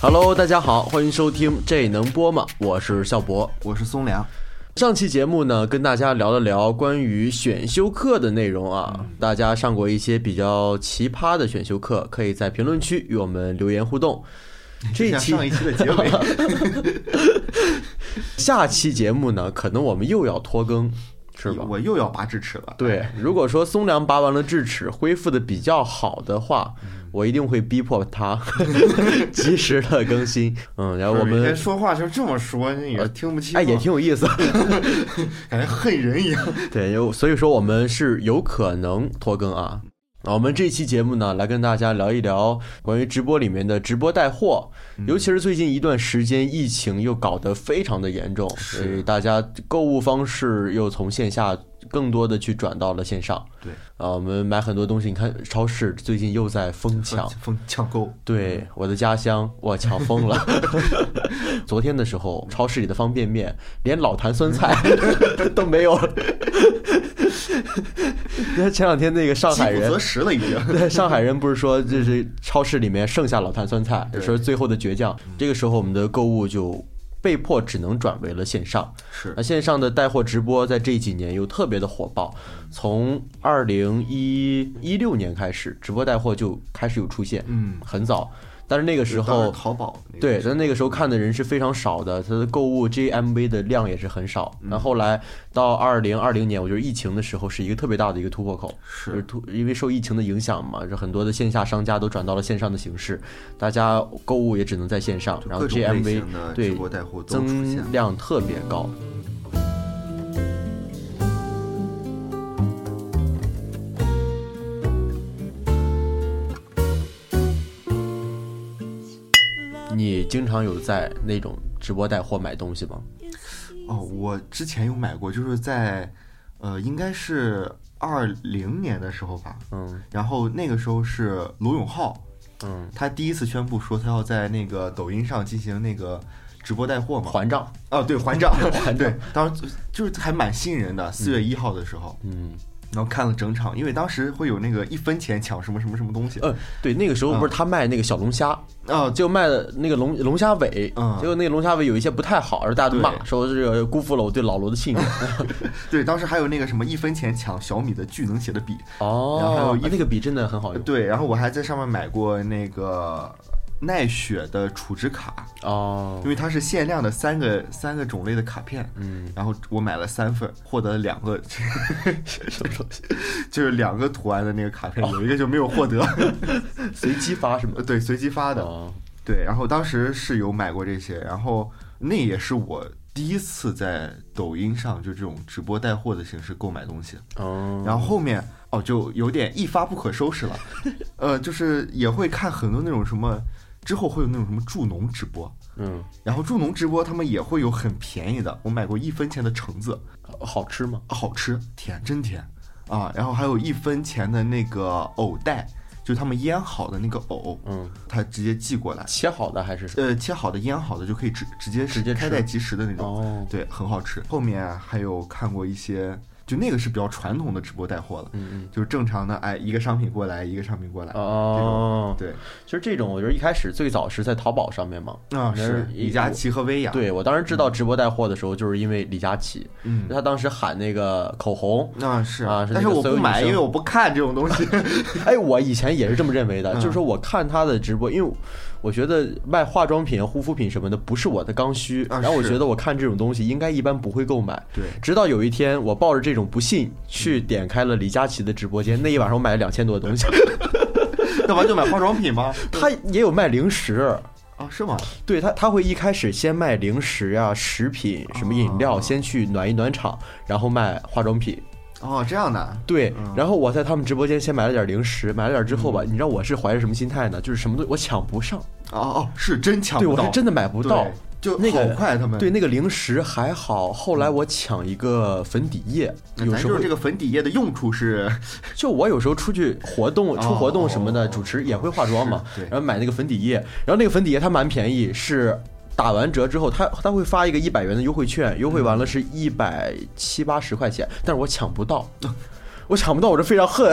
Hello，大家好，欢迎收听这能播吗？我是笑博，我是松良。上期节目呢，跟大家聊了聊关于选修课的内容啊。大家上过一些比较奇葩的选修课，可以在评论区与我们留言互动。这一期上一期的结尾，下期节目呢，可能我们又要拖更，是吧？我又要拔智齿了。对，如果说松良拔完了智齿，恢复的比较好的话，我一定会逼迫他 及时的更新。嗯，然后我们说话就这么说，也听不清。哎，也挺有意思 感觉恨人一样。对，有所以说我们是有可能拖更啊。啊，我们这期节目呢，来跟大家聊一聊关于直播里面的直播带货，尤其是最近一段时间，疫情又搞得非常的严重，所以大家购物方式又从线下更多的去转到了线上。对，啊，我们买很多东西，你看超市最近又在疯抢，疯抢购。对，我的家乡，我抢疯了。昨天的时候，超市里的方便面连老坛酸菜 都没有了。你看前两天那个上海人，了已经。对，上海人不是说这是超市里面剩下老坛酸菜，说最后的倔强。这个时候我们的购物就被迫只能转为了线上。是，那线上的带货直播在这几年又特别的火爆，从二零一一六年开始，直播带货就开始有出现。嗯，很早。但是那个时候，淘宝对，但那个时候看的人是非常少的，它的购物 GMV 的量也是很少。那后来到二零二零年，我觉得疫情的时候是一个特别大的一个突破口，是突因为受疫情的影响嘛，就很多的线下商家都转到了线上的形式，大家购物也只能在线上，然后 GMV 对增量特别高。你经常有在那种直播带货买东西吗？哦，我之前有买过，就是在，呃，应该是二零年的时候吧。嗯。然后那个时候是罗永浩，嗯，他第一次宣布说他要在那个抖音上进行那个直播带货嘛，还账。哦，对，还账，还对，当时就是还蛮吸引人的。四月一号的时候，嗯。然后看了整场，因为当时会有那个一分钱抢什么什么什么东西。嗯，对，那个时候不是他卖那个小龙虾啊，就卖的那个龙龙虾尾，结果那个龙虾尾有一些不太好，然后大家都骂说这个辜负了我对老罗的信任。对，当时还有那个什么一分钱抢小米的巨能写的笔哦，然后还有那个笔真的很好用。对，然后我还在上面买过那个。奈雪的储值卡哦，因为它是限量的三个三个种类的卡片，嗯，然后我买了三份，获得了两个，什么东西？就是两个图案的那个卡片，有一个就没有获得，随机发什么？对，随机发的，对。然后当时是有买过这些，然后那也是我第一次在抖音上就这种直播带货的形式购买东西，哦。然后后面哦就有点一发不可收拾了，呃，就是也会看很多那种什么。之后会有那种什么助农直播，嗯，然后助农直播他们也会有很便宜的，我买过一分钱的橙子，好吃吗？好吃，甜，真甜啊！然后还有一分钱的那个藕带，就是他们腌好的那个藕，嗯，他直接寄过来，切好的还是呃切好的腌好的就可以直直接直接开袋即食的那种，哦，对，很好吃。后面还有看过一些。就那个是比较传统的直播带货了，嗯嗯，就是正常的，哎，一个商品过来，一个商品过来，哦，对，其实这种我觉得一开始最早是在淘宝上面嘛，啊是李佳琦和薇娅，对我当时知道直播带货的时候，就是因为李佳琦，嗯，他当时喊那个口红，啊是啊，但是我不买，因为我不看这种东西，哎，我以前也是这么认为的，就是说我看他的直播，因为。我觉得卖化妆品、护肤品什么的不是我的刚需，然后我觉得我看这种东西应该一般不会购买。对，直到有一天我抱着这种不信去点开了李佳琦的直播间，那一晚上我买了两千多的东西。干嘛就买化妆品吗？他也有卖零食啊？是吗？对他他会一开始先卖零食啊、食品、什么饮料，先去暖一暖场，然后卖化妆品。哦，这样的对，然后我在他们直播间先买了点零食，买了点之后吧，你知道我是怀着什么心态呢？就是什么东西我抢不上，哦哦，是真抢不到，对我是真的买不到，就那个快他们。对那个零食还好，后来我抢一个粉底液，有时候这个粉底液的用处是，就我有时候出去活动、出活动什么的，主持也会化妆嘛，然后买那个粉底液，然后那个粉底液它蛮便宜，是。打完折之后，他他会发一个一百元的优惠券，优惠完了是一百七八十块钱，但是我抢不到，我抢不到，我就非常恨。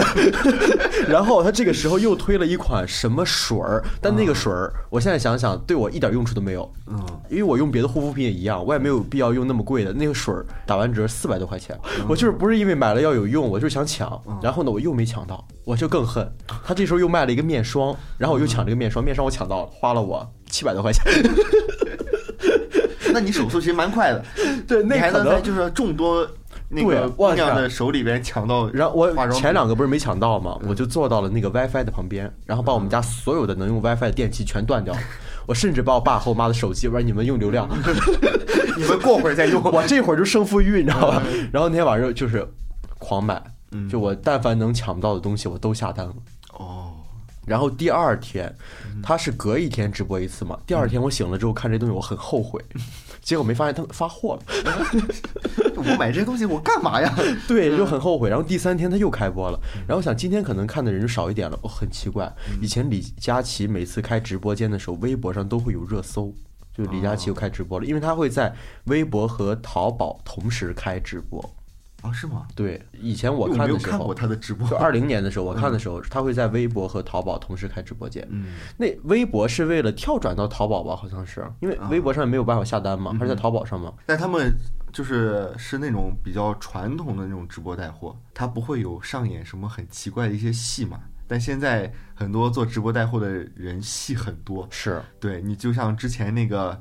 然后他这个时候又推了一款什么水儿，但那个水儿，我现在想想，对我一点用处都没有。嗯，因为我用别的护肤品也一样，我也没有必要用那么贵的那个水儿，打完折四百多块钱。我就是不是因为买了要有用，我就是想抢。然后呢，我又没抢到，我就更恨。他这时候又卖了一个面霜，然后我又抢这个面霜，面霜我抢到了，花了我七百多块钱。那你手速其实蛮快的，对，你那可能还能在就是众多那个姑娘的手里边抢到。然后我前两个不是没抢到吗？我就坐到了那个 WiFi 的旁边，然后把我们家所有的能用 WiFi 的电器全断掉了。我甚至把我爸和我妈的手机，我说你们用流量，你们过会儿再用。我这会儿就胜负欲，你知道吧？然后那天晚上就是狂买，就我但凡能抢不到的东西，我都下单了。哦，然后第二天，他是隔一天直播一次嘛。第二天我醒了之后看这东西，我很后悔，结果没发现他发货了。我买这些东西我干嘛呀？对，就很后悔。然后第三天他又开播了，然后想今天可能看的人就少一点了。哦，很奇怪，以前李佳琦每次开直播间的时候，微博上都会有热搜，就是李佳琦又开直播了，因为他会在微博和淘宝同时开直播。啊，是吗？对，以前我我看的时候没有看过，他的直播就。二零年的时候，我看的时候，他会在微博和淘宝同时开直播间。嗯，那微博是为了跳转到淘宝吧？好像是，因为微博上没有办法下单嘛，还是在淘宝上嘛？但他们就是是那种比较传统的那种直播带货，他不会有上演什么很奇怪的一些戏嘛。但现在很多做直播带货的人戏很多，是，对你就像之前那个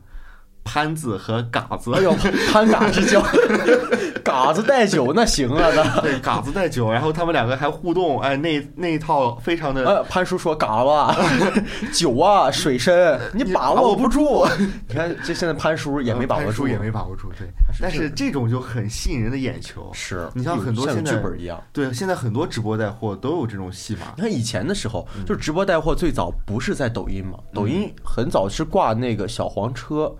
潘子和嘎子，哎呦，潘嘎之交，嘎子带酒那行啊，那。对，嘎子带酒，然后他们两个还互动，哎，那那一套非常的，呃，潘叔说：“嘎吧，酒啊，水深，你把握不住。你看，这现在潘叔也没把握住，也没把握住，对。但是这种就很吸引人的眼球，是你像很多像有现在剧本一样。对，现在很多直播带货都有这种戏码你，看以前的时候，嗯就是直播带货最早不是在抖音嘛，抖音很早是挂那个小黄车。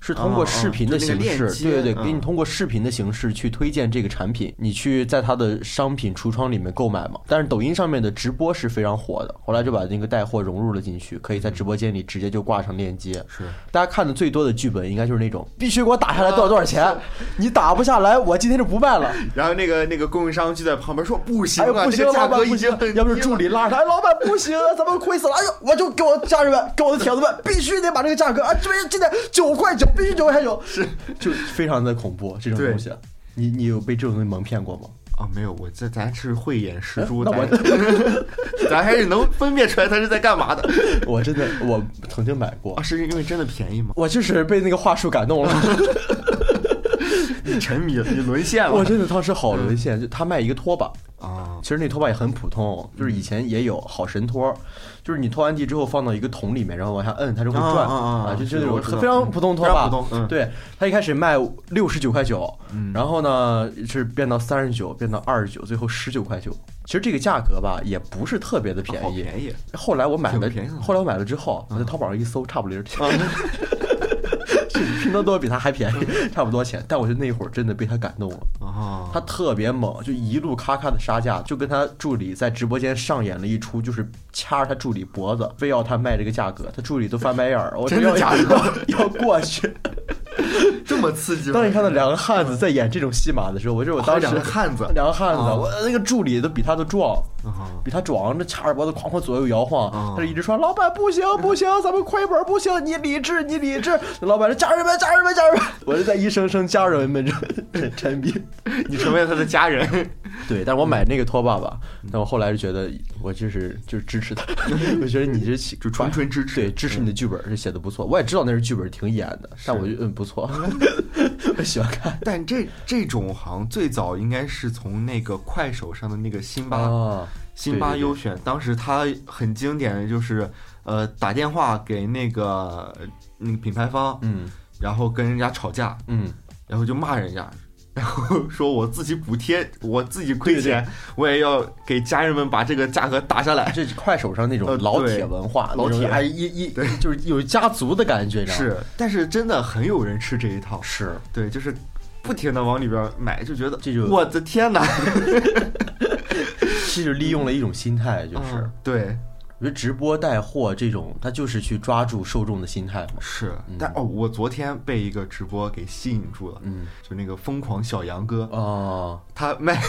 是通过视频的形式，对对对，嗯给你通过视频的形式去推荐这个产品，你去在它的商品橱窗里面购买嘛。但是抖音上面的直播是非常火的，后来就把那个带货融入了进去，可以在直播间里直接就挂上链接。是大家看的最多的剧本应该就是那种必须给我打下来多少多少钱，你打不下来，我今天就不卖了。然后那个那个供应商就在旁边说不行不行，老板不行要不是助理拉着他，哎，老板不行，咱们亏死了。哎呦，我就给我家人们，给我的铁子们，必须得把这个价格啊，这边现在九块九，必须九块九，是就非常的恐怖这种东西。你你有被这种东西蒙骗过吗？啊，没有，我这咱是慧眼识珠，那我咱 咱还是能分辨出来他是在干嘛的 我真的我曾经买过啊，，是因为真的便宜吗？我就是被那个话术感动了。你 沉迷了，你沦陷了，我真的当时好沦陷，就他卖一个拖把，啊，其实那拖把也很普通，就是以前也有好神拖，就是你拖完地之后放到一个桶里面，然后往下摁，它就会转啊就就那种非常普通拖把。对，他一开始卖六十九块九，然后呢是变到三十九，变到二十九，最后十九块九。其实这个价格吧，也不是特别的便宜。便宜，后来我买了后来我买了之后，我在淘宝上一搜，差不离儿 拼多多比它还便宜，差不多钱。但我觉得那会儿真的被他感动了。啊，他特别猛，就一路咔咔的杀价，就跟他助理在直播间上演了一出，就是掐着他助理脖子，非要他卖这个价格，他助理都翻白眼儿，我真的要假的 要要过去。这么刺激吗？当你看到两个汉子在演这种戏码的时候，我就我当时两个汉子两个汉子，啊我那个助理都比他都壮，啊比他壮，这掐着脖子哐哐左右摇晃，啊他就一直说老板不行不行，咱们亏本不行，你理智你理智。老板说家人们家人们家人们，我就在一声声家人们中沉沉迷。你成为了他的家人，对，但是我买那个拖把吧，但我后来就觉得我就是就是支持他，我觉得你这起就纯纯支持对，支持你的剧本是写的不错，我也知道那是剧本挺演的，但我觉得嗯不错，我喜欢看。但这这种好像最早应该是从那个快手上的那个辛巴、啊，辛巴对对对优选，当时他很经典的就是，呃，打电话给那个呃那个品牌方，嗯然后跟人家吵架，嗯，然后就骂人家，然后说我自己补贴，我自己亏对对。钱，我也要给家人们把这个价格打下来。这是快手上那种呃老铁文化，老铁那种哎一一就是有家族的感觉？是，但是真的很有人吃这一套，是，对，就是不停的往里边买，就觉得这就我的天哪，这就利用了一种心态，就是。嗯对，我觉得直播带货这种，它就是去抓住受众的心态嘛。是，但哦，我昨天被一个直播给吸引住了，嗯，就那个疯狂小杨哥，哦，他卖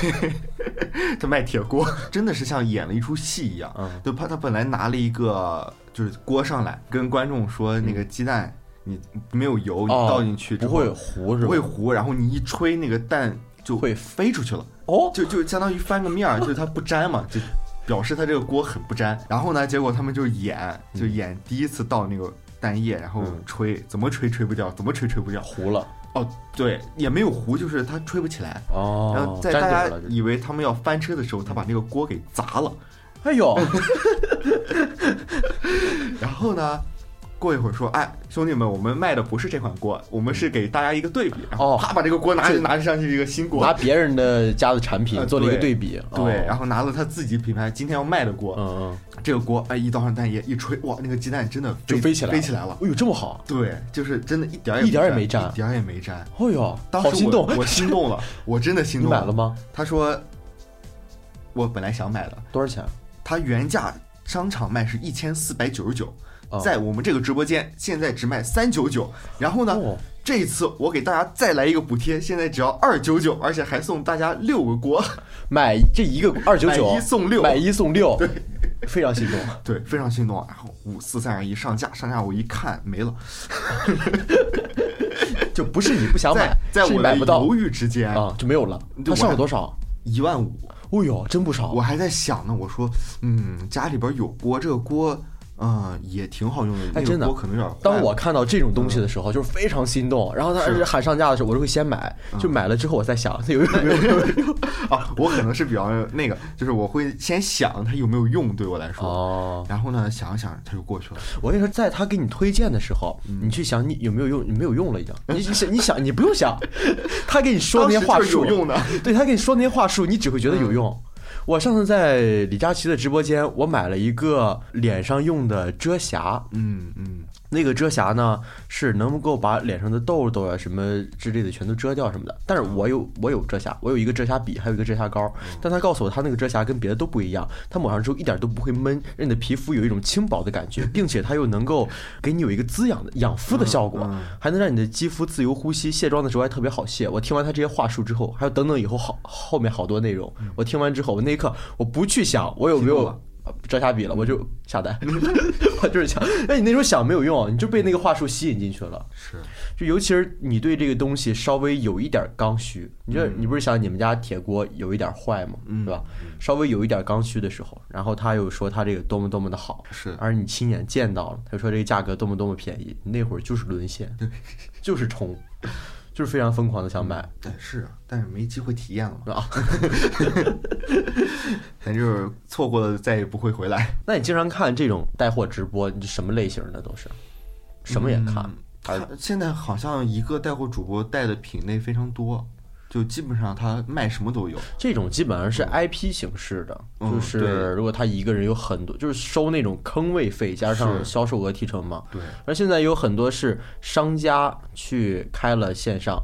他卖铁锅，真的是像演了一出戏一样。嗯。就怕他本来拿了一个就是锅上来，跟观众说那个鸡蛋你没有油，你哦倒进去不会糊是吧？不会糊，然后你一吹那个蛋就会飞出去了，哦，就就相当于翻个面儿，就是它不粘嘛，就表示他这个锅很不粘。然后呢，结果他们就演，就演第一次倒那个蛋液，然后嗯吹，怎么吹吹不掉，怎么吹吹不掉。糊了哦，对，也没有糊，就是它吹不起来。然哦后，在大家。以为他们要翻车的时候，他把那个锅给砸了。哎呦，然后呢，过一会儿说，哎，兄弟们，我们卖的不是这款锅，我们是给大家一个对比。然后哦啪把这个锅拿这拿上去一个新锅拿，别人的家的产品呃做了一个对对比，对，哦然后拿了他自己品牌今天要卖的锅，嗯嗯，这个锅哎一倒上蛋液一吹，哇，那个鸡蛋真的就飞起来飞起来了。哎呦，这么好，对，就是真的一点儿也一点儿也没粘，一点儿也没粘。哎呦，当时好心动我，我心动了，我真的心动你买了？吗？他说，我本来想买的，多少钱？他原价商场卖是一千四百九十九，哦在我们这个直播间现在只卖三九九。然后呢，哦这一次我给大家再来一个补贴，现在只要二九九，而且还送大家六个锅，买这一个 二九九，买一送六买一送六，对，非常心动。对，非常心动。然后五四三二一上架，上架我一看没了，就不是你不想买在，在我的买不到犹豫之间，啊，就没有了。它上了多少？一万五，哦呦，真不少我。还在想呢，我说，嗯，家里边有锅，这个锅。嗯，也挺好用的。哎真的锅可能有点当我看到这种东西的时候，就是非常心动。然后他喊上架的时候，我就会先买。嗯就买了之后，我再想它有没有用啊，我可能是比较那个，就是我会先想它有没有用，对我来说。哦。然后呢，想想它就过去了。我跟你说，在他给你推荐的时候，嗯你去想你有没有用，你没有用了已经。你你想，你想，你不用想，他给你说那些话术是有用的。对他给你说那些话术，你只会觉得有用。我上次在李佳琦的直播间，我买了一个脸上用的遮瑕，嗯嗯，那个遮瑕呢是能够把脸上的痘痘啊什么之类的全都遮掉什么的。但是我有我有遮瑕，我有一个遮瑕笔，还有一个遮瑕膏。但他告诉我，他那个遮瑕跟别的都不一样，它抹上之后一点都不会闷，让你的皮肤有一种轻薄的感觉，并且它又能够给你有一个滋养的养肤的效果，还能让你的肌肤自由呼吸，卸妆的时候还特别好卸。我听完他这些话术之后，还有等等以后好后面好多内容，我听完之后，我那一刻我不去想我有没有遮瑕笔了，我就下单，我就是想，那你那时候想没有用，你就被那个话术吸引进去了。是，就尤其是你对这个东西稍微有一点刚需，你这你不是想你们家铁锅有一点坏吗？嗯。对吧？稍微有一点刚需的时候，然后他又说他这个多么多么的好，是。而你亲眼见到了，他就说这个价格多么多么便宜，你那会儿就是沦陷，就是冲，就是非常疯狂的想买。但是啊，但是没机会体验了嘛，啊，咱就是错过了再也不会回来。那你经常看这种带货直播，你什么类型的都是？什么也看，嗯他现在好像一个带货主播带的品类非常多，就基本上他卖什么都有。这种基本上是 IP 形式的，嗯就是如果他一个人有很多，就是收那种坑位费加上销售额提成嘛。对，而现在有很多是商家去开了线上，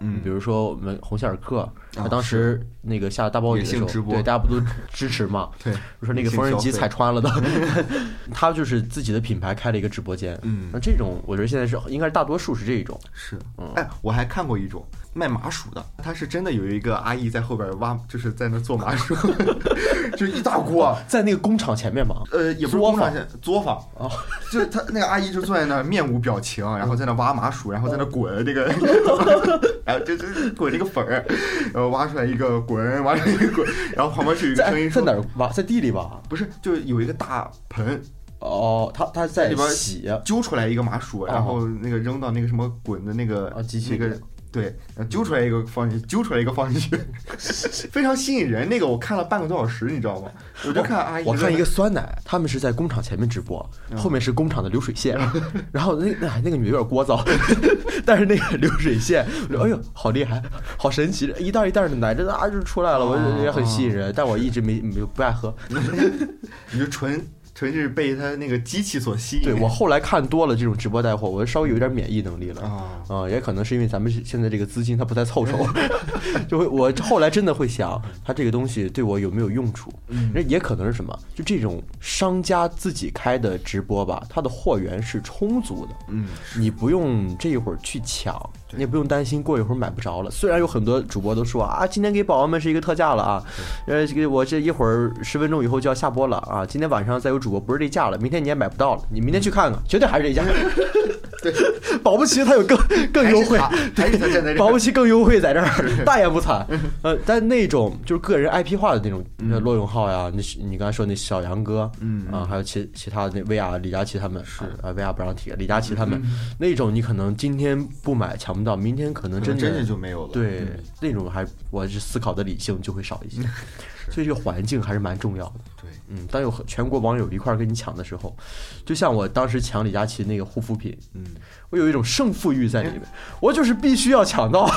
嗯比如说我们红希尔克，啊他当时那个下大暴雨的时候，直播对大家不都支持嘛？对，我说那个缝纫机踩穿了的，他就是自己的品牌开了一个直播间。嗯那这种我觉得现在是应该是大多数是这一种，是嗯，哎，我还看过一种卖麻薯的，他是真的有一个阿姨在后边挖，就是在那做麻薯，就一大锅，在那个工厂前面嘛。呃，也不是工厂前作坊啊，就是他那个阿姨就坐在那儿面无表情，然后在那挖麻薯，然后在那滚那个，然后就就滚那个粉儿，然后挖出来一个滚，挖出来一个滚，然后旁边就有一个声在在音说哪儿挖？在地里吧？不是，就有一个大盆哦，他他在里边洗，揪出来一个麻薯，然后那个扔到那个什么滚的那个啊机器里那个。对，揪出来一个放进去，揪出来一个放进去，非常吸引人。那个我看了半个多小时，你知道吗？我就看阿姨，我看一个酸奶，他们是在工厂前面直播，后面是工厂的流水线，然后那那那个女的有点聒噪，但是那个流水线，我说哎呦好厉害，好神奇，一袋一袋的奶这啊就出来了，我哦也很吸引人，但我一直没没有不爱喝。你就纯纯是被他那个机器所吸引。对我后来看多了这种直播带货，我稍微有点免疫能力了。啊，啊、也可能是因为咱们现在这个资金它不太凑手，就会我后来真的会想，它这个东西对我有没有用处？嗯那也可能是什么？就这种商家自己开的直播吧，它的货源是充足的，嗯，你不用这一会儿去抢，对你也不用担心过一会儿买不着了。虽然有很多主播都说啊，今天给宝宝们是一个特价了啊，呃，这个我这一会儿十分钟以后就要下播了啊，今天晚上再有主播不是这价了，明天你也买不到了，你明天去看看，绝对还是这价。对，保不齐他有更 更优惠，还是他站 在这。保不齐更优惠在这儿，大言不惭。呃，但那种就是个人 IP 化的那种，呃罗永浩呀，那是你刚才说那小杨哥，嗯啊，还有其其他的那薇娅、李佳琦他们，是啊，薇娅不让提，李佳琦他们那种，你可能今天不买抢不到，明天可能真的真的就没有了。对嗯那种还我是思考的理性就会少一些，所以这个环境还是蛮重要的。对，嗯，当有很全国网友一块儿跟你抢的时候，就像我当时抢李佳琦那个护肤品，嗯，我有一种胜负欲在里面，我就是必须要抢到，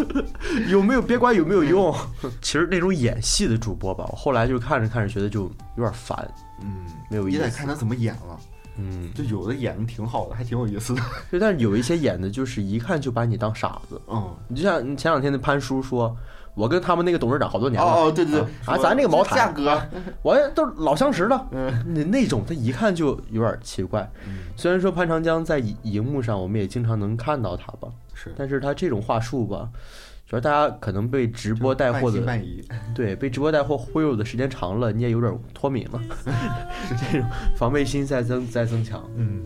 有没有别管有没有用。其实那种演戏的主播吧，我后来就看着看着觉得就有点烦，嗯，没有意思。你得看他怎么演了。嗯，就有的演的挺好的，还挺有意思的。对，但是有一些演的就是一看就把你当傻子。嗯，你就像前两天的潘叔说，我跟他们那个董事长好多年了，哦哦，对对对，啊，咱这个茅台价格，我都老相识了。嗯那那种他一看就有点奇怪。嗯，虽然说潘长江在荧荧幕上我们也经常能看到他吧，是但是他这种话术吧，主要大家可能被直播带货的。对被直播带货忽悠的时间长了，你也有点脱敏了，这种防备心在增在增强。嗯，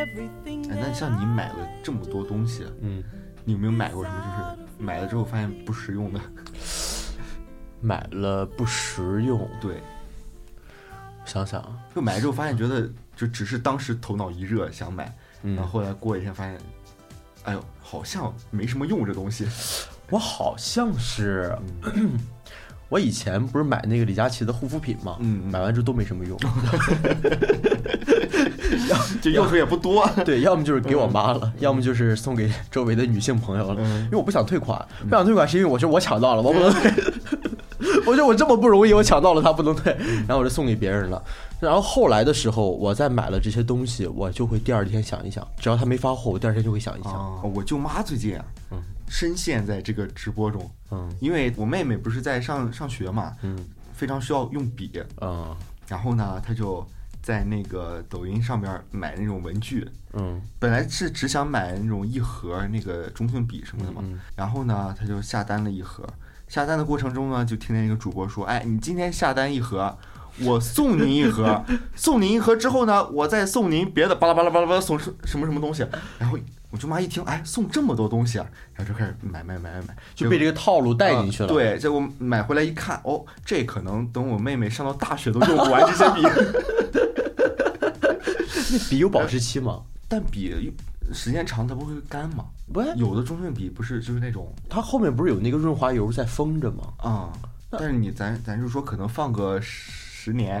哎，那像你买了这么多东西，嗯，你有没有买过什么就是买了之后发现不实用的？买了不实用，对，想想啊，就买了之后发现觉得就只是当时头脑一热想买，嗯。然后后来过一天发现，哎呦，好像没什么用这东西。我好像是，嗯。我以前不是买那个李佳琦的护肤品嘛，买完之后都没什么用，就用处也不多。对，要么就是给我妈了，要么就是送给周围的女性朋友了，嗯因为我不想退款，不想退款是因为我觉得我抢到了，我不能退。我觉得我这么不容易，我抢到了它不能退，然后我就送给别人了。然后后来的时候，我再买了这些东西，我就会第二天想一想，只要他没发货，我第二天就会想一想。啊，我舅妈最近啊，嗯深陷在这个直播中，嗯因为我妹妹不是在上上学嘛，嗯非常需要用笔，嗯然后呢，她就在那个抖音上面买那种文具，嗯本来是只想买那种一盒那个中性笔什么的嘛，嗯然后呢，他就下单了一盒。下单的过程中呢，就听见一个主播说：“哎，你今天下单一盒，我送您一盒，送您一盒之后呢，我再送您别的巴拉巴拉巴拉巴拉送什什么什么东西。”然后我舅妈一听，哎，送这么多东西啊，然后就开始买买买买买，就被这个套路带进去了。啊对，结果买回来一看，哦，这可能等我妹妹上到大学都用不完这些笔。那笔有保质期吗？但笔时间长它不会干吗？不，有的中性笔不是就是那种它后面不是有那个润滑油在封着吗？啊、但是你咱咱就说可能放个十年，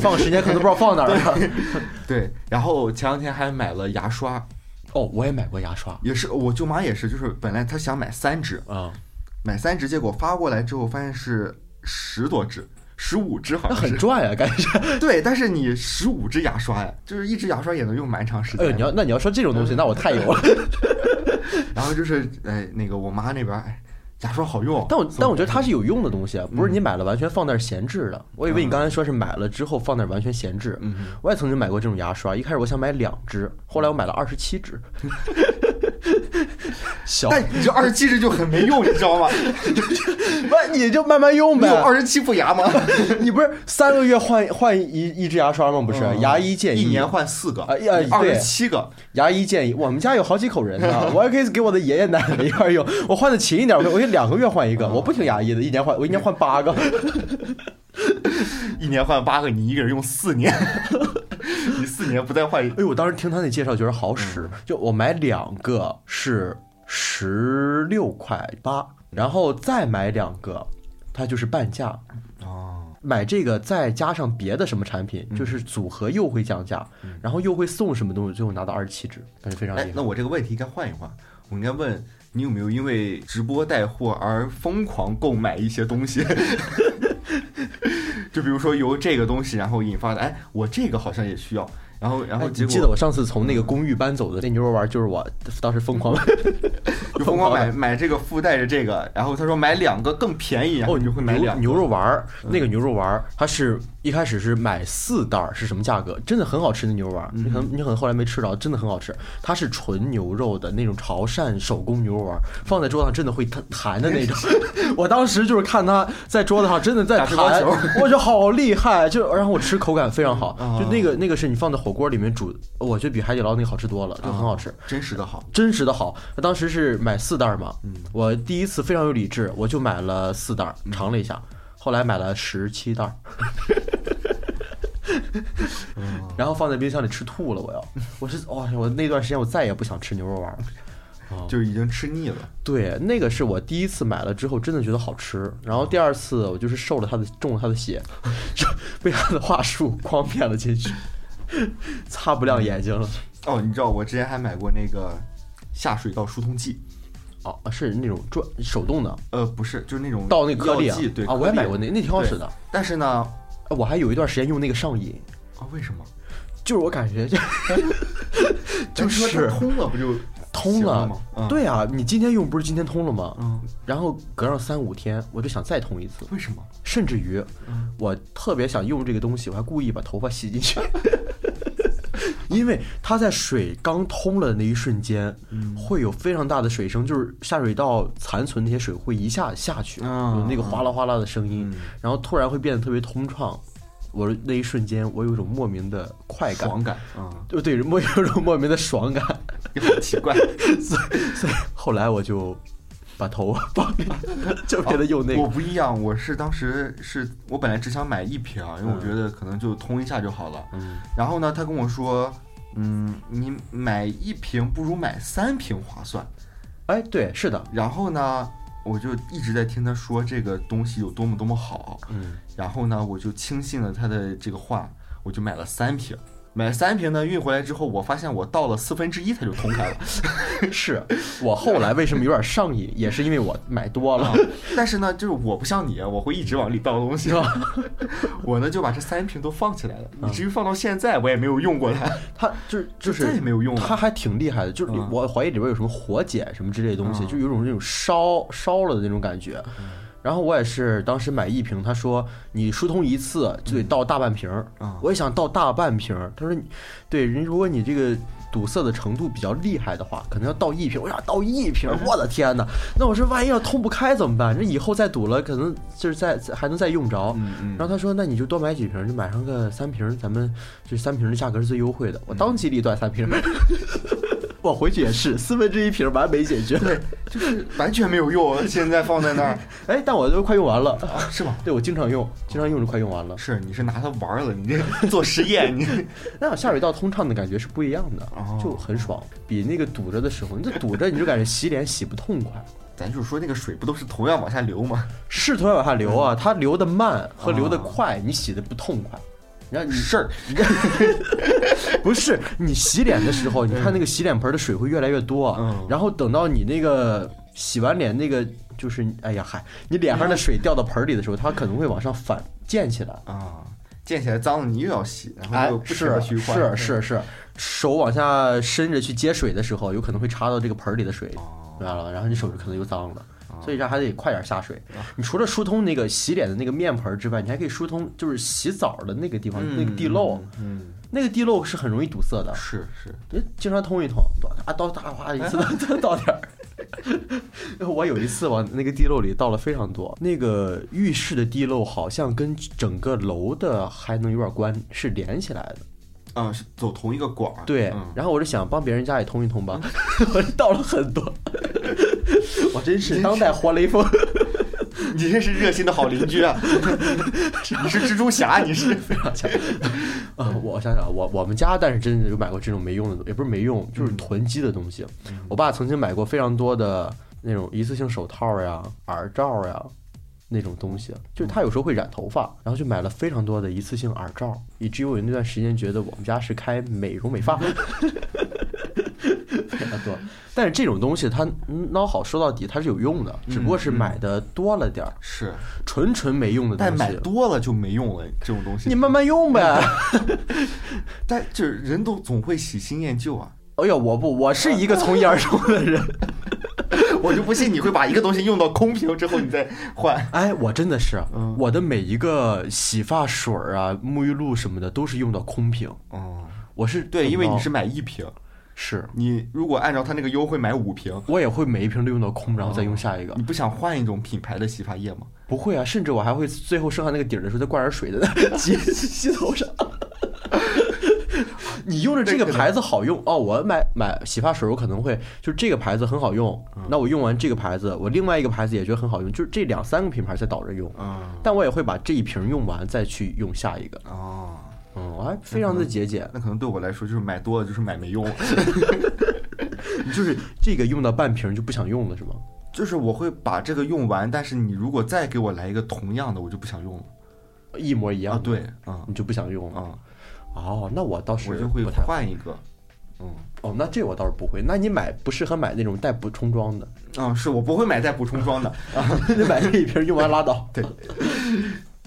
放十年可能不知道放哪儿了。对。然后前两天还买了牙刷，哦，我也买过牙刷也是我舅妈也是，就是本来她想买三支，啊，买三支，结果发过来之后发现是十多支。十五支好那很赚呀，感觉。对，但是你十五支牙刷呀，就是一支牙刷也能用蛮长时间。哎，你要那你要说这种东西，那我太有了。然后就是哎，那个我妈那边哎，牙刷好用，但我但我觉得它是有用的东西啊，不是嗯你买了完全放那儿闲置的。我以为你刚才说是买了之后放那儿完全闲置。嗯，我也曾经买过这种牙刷，一开始我想买两支，后来我买了二十七支。小，但你这二十七支就很没用，你知道吗？不你就慢慢用呗。你有二十七副牙吗？你不是三个月换换一一支牙刷吗？不是，嗯牙医建议一年换四个，啊呀二对十七个，牙医建议，我们家有好几口人呢，我还可以给我的爷爷奶奶一块用。我换的勤一点，我我可以两个月换一个，我不听牙医的，一年换我一年换八个。一年换八个，你一个人用四年，你四年不再换一哎呦，我当时听他那介绍觉得好使，就我买两个是十六块八，然后再买两个，它就是半价。哦，买这个再加上别的什么产品，就是组合又会降价，然后又会送什么东西，最后拿到二十七支，感觉非常厉害，。哎那我这个问题应该换一换，我应该问你有没有因为直播带货而疯狂购买一些东西？就比如说由这个东西，然后引发的，哎，我这个好像也需要，然后然后哎结果你记得我上次从那个公寓搬走的那牛肉丸，就是我当时疯狂 就疯狂买买这个附带着这个，然后他说买两个更便宜，然后哦，你就会买两个牛肉丸儿，那个牛肉丸儿，它是一开始是买四袋儿，是什么价格？真的很好吃的牛肉丸，你可能你可能后来没吃着，真的很好吃。它是纯牛肉的那种潮汕手工牛肉丸，放在桌上真的会弹弹的那种。我当时就是看他在桌子上真的在弹球，我觉得好厉害，就然后我吃口感非常好，啊就那个那个是你放在火锅里面煮，我觉得比海底捞那个好吃多了，就很好吃。真实的好。真实的好。那当时是买四袋儿嘛，我第一次非常有理智，我就买了四袋，尝了一下，后来买了十七袋。然后放在冰箱里吃吐了，我要，我是哇、我那段时间我再也不想吃牛肉丸儿了。就已经吃腻了，对，那个是我第一次买了之后真的觉得好吃，然后第二次我就是受了他的中了他的邪，就被他的话术 诓骗了进去，擦不亮眼睛了。哦，你知道我之前还买过那个下水道疏通剂，哦，是那种转手动的，呃，不是，就是那种倒那颗粒啊我也买过那，那挺好使的。但是呢，我还有一段时间用那个上瘾，啊，为什么？就是我感觉就 就是通了不就通了行了吗？嗯，对啊，你今天用不是今天通了吗？嗯，然后隔上三五天，我就想再通一次，为什么？甚至于嗯我特别想用这个东西，我还故意把头发洗进去，因为它在水刚通了的那一瞬间，嗯会有非常大的水声，就是下水道残存那些水会一下下去，啊有那个哗啦哗啦的声音，嗯然后突然会变得特别通畅。我那一瞬间，我有一种莫名的快感，爽感，嗯，就对，莫有一种莫名的爽感，你好奇怪。所以后来我就把头放里，就为了用那个我。不一样，我是当时是我本来只想买一瓶，因为我觉得可能就通一下就好了。嗯，然后呢，他跟我说，嗯，你买一瓶不如买三瓶划算。哎，对，是的，然后呢，我就一直在听他说这个东西有多么多么好。嗯，然后呢，我就轻信了他的这个话，我就买了三瓶。买三瓶呢，运回来之后，我发现我倒了四分之一，它就通开了。是我后来为什么有点上瘾，也是因为我买多了啊。但是呢，就是我不像你，我会一直往里倒东西。我呢就把这三瓶都放起来了，以至于放到现在我也没有用过它，它就是就再也是没有用。它还挺厉害的，就是嗯我怀疑里边有什么火碱什么之类的东西，嗯就有种那种烧烧了的那种感觉。然后我也是当时买一瓶，他说你疏通一次就得倒大半瓶儿，嗯我也想倒大半瓶儿。他说你对，人如果你这个堵塞的程度比较厉害的话，可能要倒一瓶。我想倒一瓶儿，我的天哪！那我说万一要通不开怎么办？这以后再堵了，可能就是再还能再用着。然后他说：“那你就多买几瓶，就买上个三瓶，咱们这三瓶的价格是最优惠的。”我当机立断三瓶，我回去也是四分之一瓶完美解决。对，就是完全没有用，现在放在那儿 哎，但我都快用完了。啊，是吗？对，我经常用，经常用就快用完了。是，你是拿它玩了，你这做实验，你 那下水道通畅的感觉是不一样的哦，就很爽，比那个堵着的时候，你这堵着你就感觉洗脸洗不痛快。咱就是说那个水不都是同样往下流吗？是同样往下流啊，它流的慢和流的哦快，你洗的不痛快。你看你事儿，不是你洗脸的时候，你看那个洗脸盆的水会越来越多，嗯然后等到你那个洗完脸那个就是哎呀嗨，你脸上的水掉到盆里的时候，它可能会往上反溅起来。啊，溅起来脏了你又要洗，然后哎又，不停是的循环，是是是，手往下伸着去接水的时候，有可能会插到这个盆里的水，哦明白了吧？然后你手就可能又脏了。所以这还得快点下水。你除了疏通那个洗脸的那个面盆之外，你还可以疏通就是洗澡的那个地方、嗯那个地漏，嗯，那个地漏是很容易堵塞的。是是，对，经常通一通，啊，倒大哗一次 倒倒点儿。我有一次往那个地漏里倒了非常多，那个浴室的地漏好像跟整个楼的还能有点关，是连起来的。啊，是走同一个管儿，对，嗯然后我就想帮别人家也通一通吧，我就倒了很多。我真是当代活雷锋，你这是热心的好邻居啊！你是蜘蛛侠，你是非常强。啊，我想想，我我们家但是真的有买过这种没用的东，也不是没用，就是囤积的东西。我爸曾经买过非常多的那种一次性手套呀、耳罩呀，那种东西，就是他有时候会染头发，然后就买了非常多的一次性耳罩，以至于我那段时间觉得我们家是开美容美发。非常多，但是这种东西它孬好说到底它是有用的，只不过是买的多了点儿，是，纯纯没用的东西但买。多了就没用了，这种东西。你慢慢用呗。但就是人都总会喜新厌旧啊，哎呀，我不，我是一个从一而终的人。我就不信你会把一个东西用到空瓶之后你再换。哎，我真的是，嗯我的每一个洗发水啊、沐浴露什么的都是用到空瓶。哦，我是对，因为你是买一瓶，是，你如果按照他那个优惠买五瓶，我也会每一瓶都用到空，然后再用下一个。你不想换一种品牌的洗发液吗？不会啊，甚至我还会最后剩下那个底儿的时候再灌点水在 洗洗头上。你用着这个牌子好用。哦，我买买洗发水，我可能会就是这个牌子很好用，那我用完这个牌子，我另外一个牌子也觉得很好用，就是这两三个品牌在倒着用，嗯，但我也会把这一瓶用完再去用下一个，哦，嗯，我还非常的节俭，那可能对我来说就是买多了就是买没用，就是这个用到半瓶就不想用了是吗？就是我会把这个用完，但是你如果再给我来一个同样的，我就不想用了一模一样啊。的，对，嗯你就不想用了。嗯，哦，那我倒是我就会换一个。嗯哦，那这我倒是不会。那你买不适合买那种带补充装的，嗯，是我不会买带补充装的，你买这一瓶用完拉倒。对，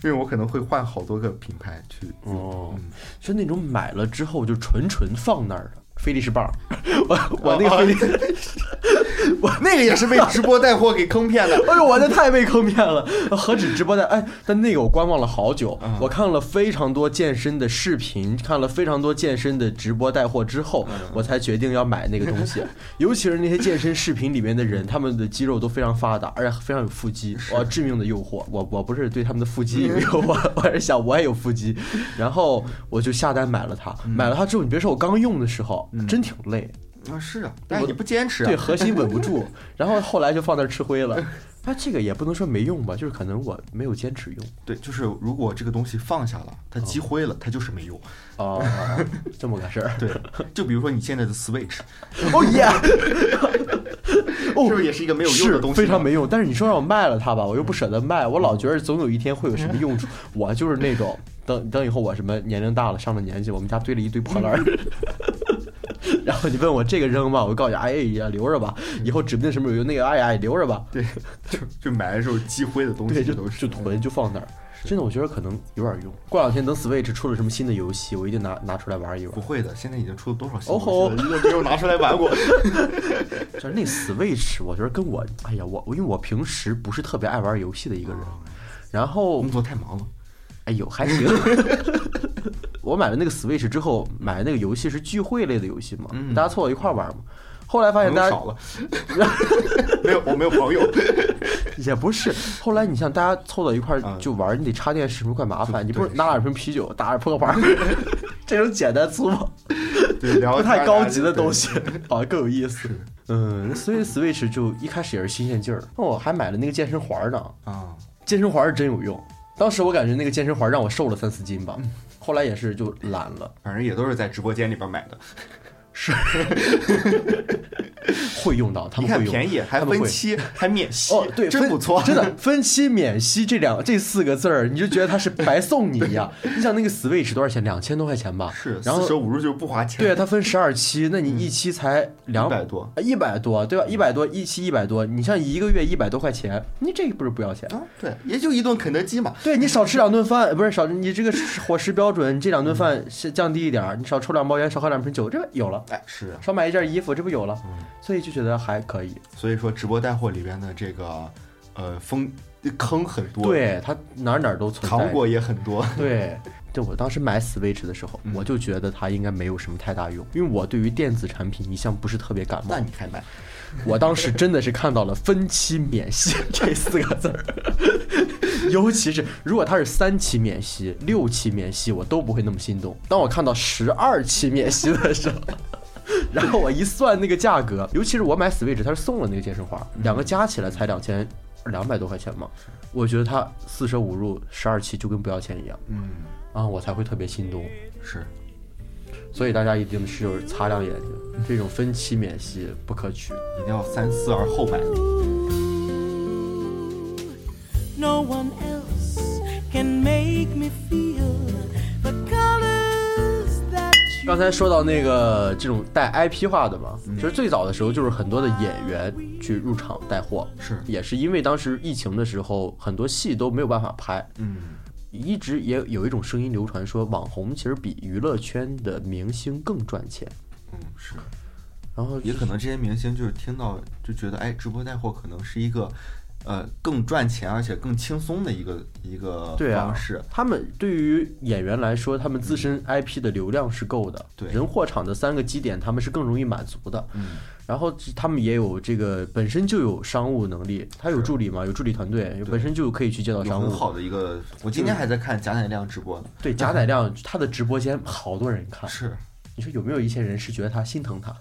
因为我可能会换好多个品牌去用。哦嗯，是那种买了之后就纯纯放那儿的菲力士棒，我我那个菲利，我那个也是被直播带货给坑骗的。哎呦，我那太被坑骗了，何止直播带，哎，但那个我观望了好久，嗯我看了非常多健身的视频，看了非常多健身的直播带货之后，嗯我才决定要买那个东西。尤其是那些健身视频里面的人，他们的肌肉都非常发达，而且非常有腹肌，哇，致命的诱惑。我我不是对他们的腹肌有诱惑，我还是想我也有腹肌，然后我就下单买了它。嗯买了它之后，你别说我刚用的时候，真挺累。啊，是啊，但是你不坚持啊。对，核心稳不住，然后后来就放那儿吃灰了。那这个也不能说没用吧，就是可能我没有坚持用。对，就是如果这个东西放下了，它积灰了，它就是没用。哦，这么个事儿。对，就比如说你现在的 Switch，哦耶！哦是不是也是一个没有用的东西？非常没用。但是你说让我卖了它吧，我又不舍得卖，我老觉得总有一天会有什么用处。我就是那种等等以后我什么年龄大了，上了年纪，我们家堆了一堆破烂儿。然后你问我这个扔吧，我就告诉你，哎呀，留着吧，以后指不定什么有用。那个，哎呀，留着吧。对，就就买的时候积灰的东西，就就囤就放那儿。真的，我觉得可能有点用。过两天等 Switch 出了什么新的游戏，我一定拿拿出来玩一玩不。会的，现在已经出了多少新游戏了？你都没有拿出来玩过。就是那 Switch，我觉得跟我，哎呀，我我因为我平时不是特别爱玩游戏的一个人，然后工作太忙了，哎呦还行。我买了那个 Switch 之后，买的那个游戏是聚会类的游戏嘛，嗯大家凑到一块儿玩嘛。后来发现大家少了，没有，我没有朋友。也不是，后来你像大家凑到一块就玩，你得插电视，不是怪麻烦。你不是拿两瓶啤酒，打着扑克牌，这种简单粗暴。对，不太高级的东西，好像更有意思。嗯，所以 Switch 就一开始也是新鲜劲儿。那我还买了那个健身环呢，啊，健身环是真有用。当时我感觉那个健身环让我瘦了三四斤吧，后来也是就懒了，反正也都是在直播间里边买的。会用到，他们会用，看便宜，还分期，还免息，哦，对，真不错，真的分期免息这两这四个字儿，你就觉得他是白送你一样。你想那个 Switch 多少钱？两千多块钱吧，是然后四舍五入就是不花钱，对，它分十二期，那你一期才两100多啊，一百多，对吧？一百多一期一百多，你像一个月一百多块钱，你这不是不要钱？啊，对，也就一顿肯德基嘛，对你少吃两顿饭，不是少你这个伙食标准，这两顿饭是降低一点儿，你少抽两包烟，少喝两瓶酒，这有了。哎，是啊，少买一件衣服，这不有了，嗯所以就觉得还可以。所以说直播带货里边的这个呃风坑很多，，对，它哪儿哪儿都存在。糖果也很多，对，就我当时买 Switch 的时候，嗯我就觉得它应该没有什么太大用，因为我对于电子产品一向不是特别感冒那。你还买？我当时真的是看到了分期免息 这四个字儿，尤其是如果它是三期免息、六期免息，我都不会那么心动。当我看到十二期免息的时候，然后我一算那个价格，尤其是我买 Switch，它是送了那个健身环，两个加起来才两千两百多块钱嘛，我觉得它四舍五入十二期就跟不要钱一样嗯，啊，我才会特别心动。是，所以大家一定是有擦亮眼睛，这种分期免息不可取。一定要三思而后买。No one else can make me feel the colors that you 刚才说到那个这种带 IP 化的嘛，其实最早的时候就是很多的演员去入场带货，是也是因为当时疫情的时候，很多戏都没有办法拍，嗯，一直也有一种声音流传说，网红其实比娱乐圈的明星更赚钱。嗯是，然后也可能这些明星就是听到就觉得，哎，直播带货可能是一个，呃，更赚钱而且更轻松的一个一个方式。他们对于演员来说，他们自身 IP 的流量是够的，对人货场的三个基点他们是更容易满足的。嗯，然后他们也有这个本身就有商务能力，他有助理嘛，有助理团队，本身就可以去接到商务。很好的一个，我今天还在看贾乃亮直播呢。对贾乃亮他的直播间好多人看，是，你说有没有一些人是觉得他心疼他？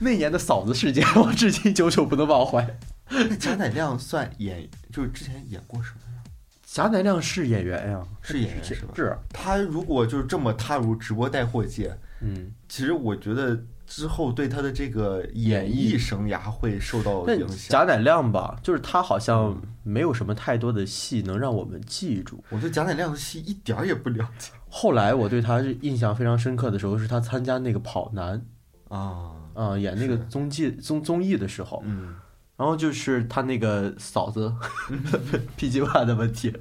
那年的嫂子事件，我至今久久不能忘怀。那贾乃亮算演，就是之前演过什么呀？贾乃亮是演员呀，是演员是吧是，他如果就是这么踏入直播带货界，嗯。其实我觉得之后对他的这个演艺生涯会受到影响。贾乃亮吧，就是他好像没有什么太多的戏能让我们记住。我对贾乃亮的戏一点儿也不了解后来我对他印象非常深刻的时候，是他参加那个跑男啊。啊、演那个综技综综艺的时候，嗯，然后就是他那个嫂子 PG One 的问题。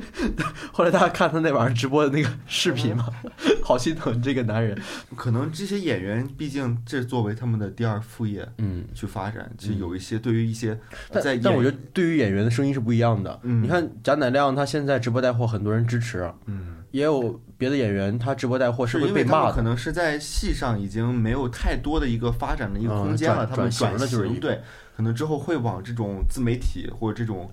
后来大家看他那晚上直播的那个视频嘛，好心疼这个男人。可能这些演员毕竟这作为他们的第二副业嗯，去发展，其实有一些对于一些但在但我觉得对于演员的声音是不一样的。嗯你看贾乃亮他现在直播带货，很多人支持，嗯。也有别的演员他直播带货是会因为他们可被骂的。能是在戏上已经没有太多的一个发展的一个嗯空间了，转他们转型了就是对，可能之后会往这种自媒体或者这种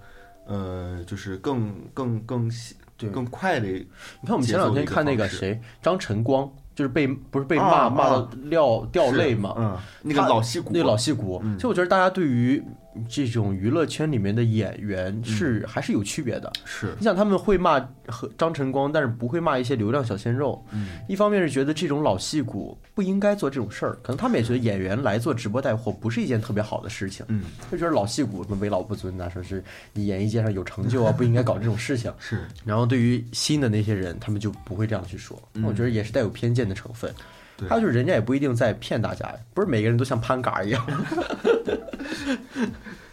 呃，就是更更更细对。更快的你看我们前两天看那个谁张晨光，就是被不是被骂、啊。骂到啊掉掉泪嘛？嗯，那个老戏骨，那个老戏骨，嗯。其实我觉得大家对于这种娱乐圈里面的演嗯员是、还是有区别的。是你想他们会骂和张晨光，但是不会骂一些流量小鲜肉。嗯一方面是觉得这种老戏骨不应该做这种事儿，可能他们也觉得演员来做直播带货不是一件特别好的事情。嗯就觉得老戏骨什么为老不尊呐、说是你演艺界上有成就啊，不应该搞这种事情。是然后对于新的那些人，他们就不会这样去说。嗯我觉得也是带有偏见的成分。对还有就是人家也不一定在骗大家，不是每个人都像潘嘎一样。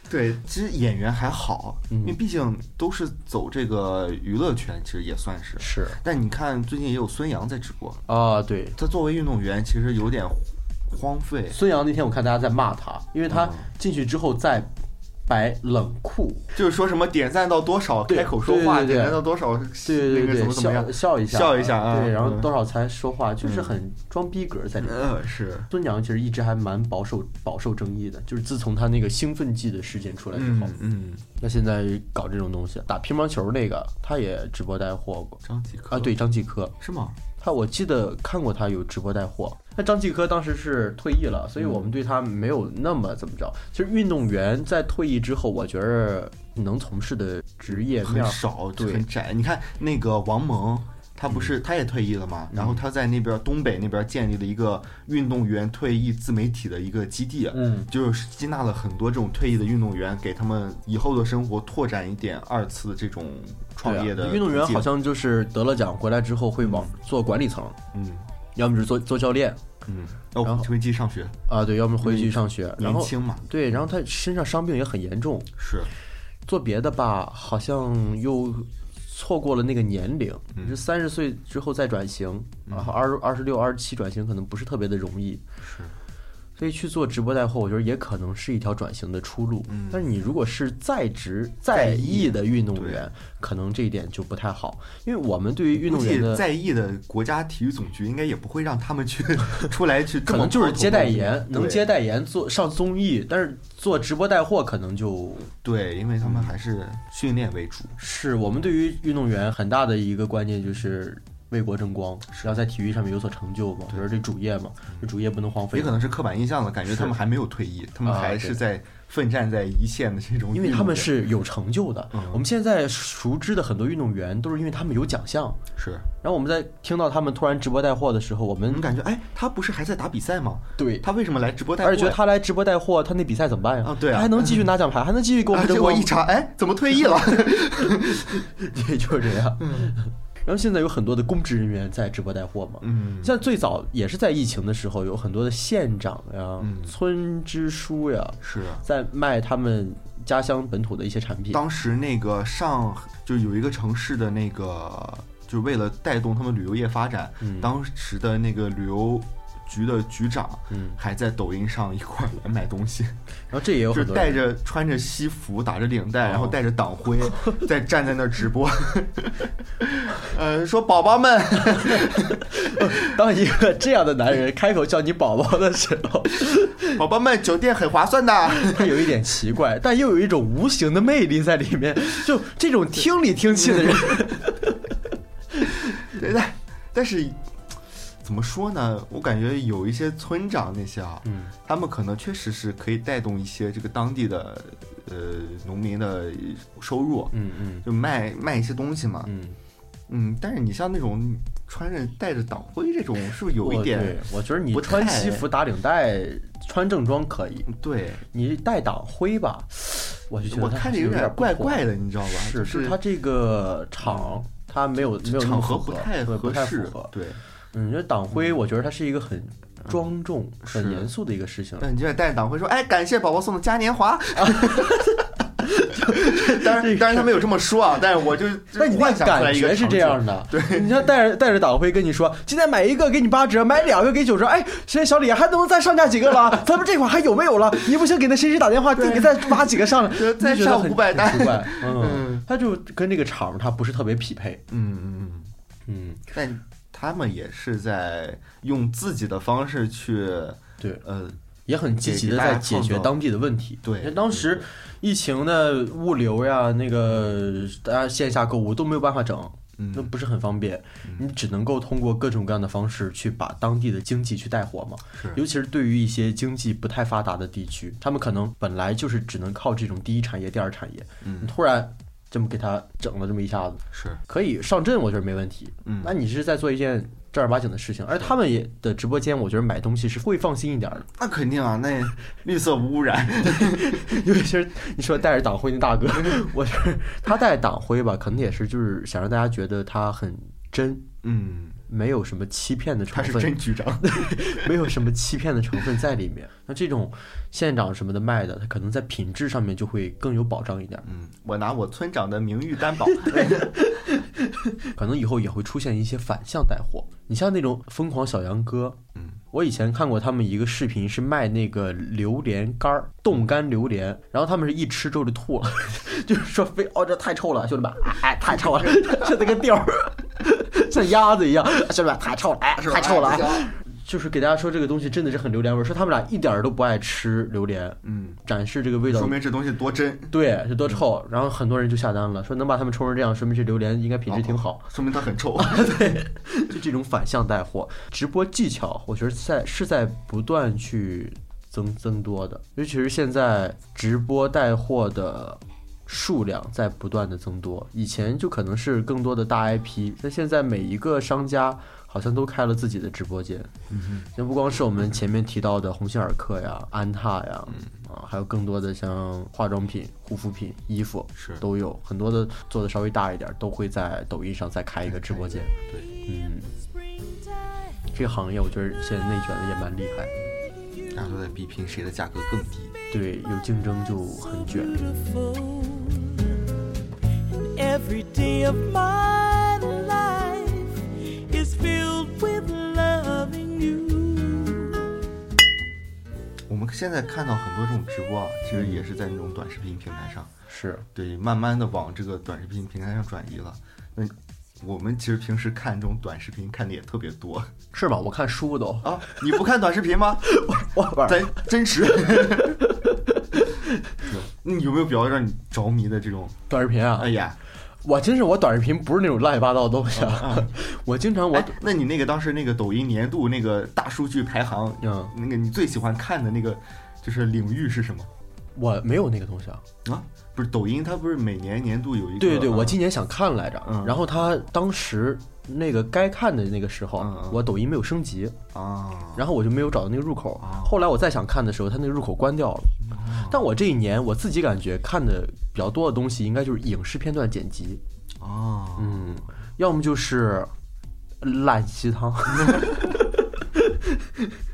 对，其实演员还好，嗯因为毕竟都是走这个娱乐圈，其实也算是。是但你看最近也有孙杨在直播，啊，对。他作为运动员，其实有点荒废。孙杨那天我看大家在骂他，因为他嗯进去之后在摆冷酷，就是说什么点赞到多少开口说话，点赞到多少对对那个怎么怎么样笑，笑一下，笑一下啊对，然后嗯。多少才说话，就是很装逼格在里面。呃，是，孙杨其实一直还蛮饱受饱受争议的，就是自从他那个兴奋剂的事件出来之后嗯，嗯，那现在搞这种东西，打乒乓球那个他也直播带货过。张继科。啊，对，，张继科，是吗？他我记得看过他有直播带货。那张继科当时是退役了，所以我们对他没有那么怎么着。其实运动员在退役之后，我觉得能从事的职业很少，很窄。你看那个王蒙。他不是，他也退役了嘛？然后他在那边东北那边建立了一个运动员退役自媒体的一个基地，嗯，就是接纳了很多这种退役的运动员，给他们以后的生活拓展一点二次这种创业的运动员好像就是得了奖回来之后会往做管理层，嗯要么就是做做教练。嗯，然后回去继续上学，啊，对，要么回去上学，然后年轻嘛，对，然后他身上伤病也很严重，是。做别的吧，好像又错过了那个年龄，嗯。是三十岁之后再转型，然后二二十六、二十七转型可能不是特别的容易，是，所以去做直播带货，我觉得也可能是一条转型的出路。嗯但是你如果是在职在役的运动员，可能这一点就不太好，因为我们对于运动员的在役的国家体育总局应该也不会让他们去 出来去可能就是接代言，能接代言做上综艺，但是做直播带货可能就对，因为他们还是训练为主，是我们对于运动员很大的一个观念就是，为国争光，要在体育上面有所成就嘛，就是这主业嘛，这主业不能荒废也。可能是刻板印象了，感觉他们还没有退役，他们啊还是在奋战在一线的这种因为他们是有成就的嗯，我们现在熟知的很多运动员都是因为他们有奖项。是，然后我们在听到他们突然直播带货的时候，我们感觉哎，他不是还在打比赛吗？对他为什么来直播带货？而且觉得他来直播带货，他那比赛怎么办呀？啊对啊他还能继续拿奖牌，还能继续给我 啊，们争光。结果一查，哎，怎么退役了？也，就是这样。然后现在有很多的公职人员在直播带货嘛，嗯像最早也是在疫情的时候，有很多的县长呀、嗯村支书呀，是。在卖他们家乡本土的一些产品。当时那个上就有一个城市的那个，就为了带动他们旅游业发展，嗯当时的那个旅游局的局长，嗯还在抖音上一块来买东西，然后这也有就是带着穿着西服，打着领带，哦然后带着党徽，在站在那儿直播，呃，说宝宝们，当一个这样的男人开口叫你宝宝的时候，宝宝们，酒店很划算的。他有一点奇怪，但又有一种无形的魅力在里面。就这种听里听气的人，对但但是怎么说呢？我感觉有一些村长那些啊，嗯，他们可能确实是可以带动一些这个当地的呃农民的收入，嗯嗯就卖卖一些东西嘛。嗯，嗯，但是你像那种穿着带着党徽这种，是不是有一点？我觉得你不穿西服打领带，穿正装可以，对，你带党徽吧，我就觉得我看着有点怪怪的，你知道吧？是，就是他这个场，他没有没有场合不太对不太适。对，嗯，这党徽，我觉得它是一个很庄重、很严肃的一个事情。那你就带着党徽说，哎，感谢宝宝送的嘉年华。当然，当然他没有这么说啊，但是我就 那你那幻想出来一个感觉是这样的，对，你像带着带着党徽跟你说，今天买一个给你八折，买两个给九折，哎，现在小李还能再上架几个了？咱们这款还有没有了？你不行，给那谁谁打电话，再给再挖几个上来，再上500单很奇怪，嗯嗯，他就跟这个场他不是特别匹配，嗯嗯嗯，嗯，但他们也是在用自己的方式去，对，呃，也很积极的在解决当地的问题。对因为当时疫情的物流呀，那个大家线下购物都没有办法整，嗯。那不是很方便，你只能够通过各种各样的方式去把当地的经济去带火嘛。是。尤其是对于一些经济不太发达的地区，他们可能本来就是只能靠这种第一产业、第二产业，嗯。你突然这么给他整了这么一下子，是，可以上阵，我觉得没问题。嗯。那你是在做一件正儿八经的事情，而他们也的直播间，我觉得买东西是会放心一点的。那肯定啊，那绿色无污染，尤其是你说带着党徽那大哥，我觉得他带党徽吧，可能也是就是想让大家觉得他很真，嗯，没有什么欺骗的成分。他是分，真局长，没有什么欺骗的成分在里面。那这种县长什么的卖的，他可能在品质上面就会更有保障一点。嗯，我拿我村长的名誉担保，可能以后也会出现一些反向带货。你像那种疯狂小杨哥，嗯，我以前看过他们一个视频，是卖那个榴莲干儿，冻干榴莲，然后他们是一吃之后就吐了，就是说非哦这太臭了，兄弟们，哎太臭了，就那个调儿，像鸭子一样，兄弟们太臭了，哎太臭了啊。就是给大家说这个东西真的是很榴莲味儿，说他们俩一点儿都不爱吃榴莲，嗯，展示这个味道说明这东西多真，对，是多臭，然后很多人就下单了，说能把他们冲成这样，说明这榴莲应该品质挺好。说明它很臭，对就这种反向带货，直播技巧，我觉得在是在不断去增增多的，尤其是现在直播带货的数量在不断的增多。以前就可能是更多的大 IP，但现在每一个商家好像都开了自己的直播间。嗯那不光是我们前面提到的鸿星尔克呀、安踏呀，啊，还有更多的像化妆品、护肤品、衣服是都有很多的做的稍微大一点，都会在抖音上再开一个直播间。对，嗯，这个行业我觉得现在内卷的也蛮厉害，大家都在比拼谁的价格更低，对，有竞争就很卷。And every day of my life is filled with loving you. 我们现在看到很多这种直播啊，其实也是在那种短视频平台上，是，对，慢慢的往这个短视频平台上转移了。那我们其实平时看这种短视频看的也特别多是吧？我看书都，啊，你不看短视频吗？我不是咱真实。你有没有比较让你着迷的这种？短视频啊哎，呀，我真是我短视频不是那种乱七八糟的东西啊，我经常我哎，那你那个当时那个抖音年度那个大数据排行，嗯，那个你最喜欢看的那个就是领域是什么我没有那个东西啊。啊？不是抖音，它不是每年年度有一个？对对我今年想看来着，嗯然后他当时那个该看的那个时候，我抖音没有升级，啊，然后我就没有找到那个入口。啊后来我再想看的时候，它那个入口关掉了。但我这一年我自己感觉看的比较多的东西，应该就是影视片段剪辑，啊，嗯，要么就是烂鸡汤，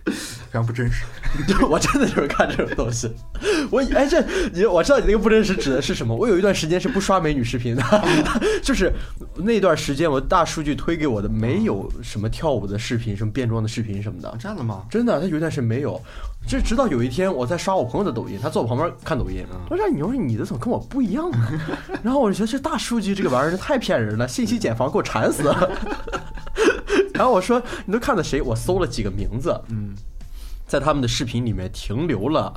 非常不真实。我真的就是看这种东西。我哎，这你我知道你那个不真实指的是什么？我有一段时间是不刷美女视频的，就是那段时间我大数据推给我的没有什么跳舞的视频、什么变装的视频什么的啊，，这样的吗？真的，他有一段是没有。这直到有一天我在刷我朋友的抖音，他坐我旁边看抖音，我说：“你说你的怎么跟我不一样呢？” 然后我就觉得这大数据这个玩意儿太骗人了，信息茧房给我馋死了。然后我说：“你都看的谁？”我搜了几个名字，嗯，在他们的视频里面停留了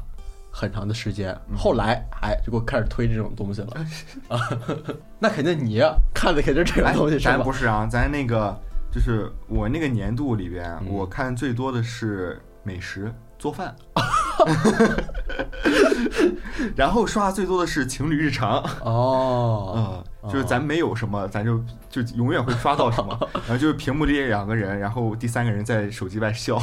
很长的时间，后来哎就给我开始推这种东西了。啊，那肯定你看的肯定是这种哎东西，是吧？咱不？是啊，咱那个就是我那个年度里边，嗯。我看最多的是美食做饭，然后刷最多的是情侣日常。哦，呃，就是咱没有什么，咱就就永远会刷到什么，然后就是屏幕里两个人，然后第三个人在手机外笑。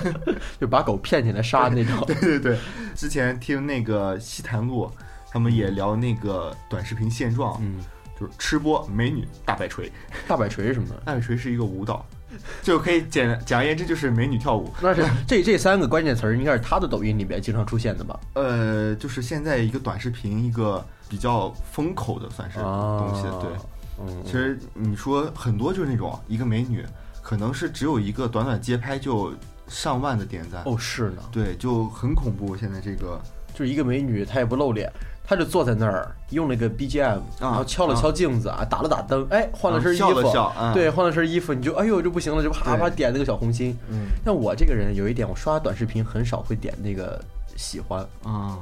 就把狗骗进来杀那种。对 对对，之前听那个西谈路，他们也聊那个短视频现状，嗯，就是吃播美女大摆锤，大摆锤是什么？大摆锤是一个舞蹈，就可以简简而言之就是美女跳舞。那是这这三个关键词儿应该是他的抖音里面经常出现的吧？呃，就是现在一个短视频一个比较风口的算是东西，对。嗯，其实你说很多就是那种一个美女，可能是只有一个短短街拍就上万的点赞，哦是呢，对，就很恐怖。现在这个就是一个美女，她也不露脸，她就坐在那儿，用了个 BGM，然后敲了敲镜子啊，打了打灯，哎，换了身衣服，对，换了身衣服，你就哎呦就不行了，就啪啪点那个小红心。嗯。像我这个人有一点，我刷短视频很少会点那个喜欢，啊。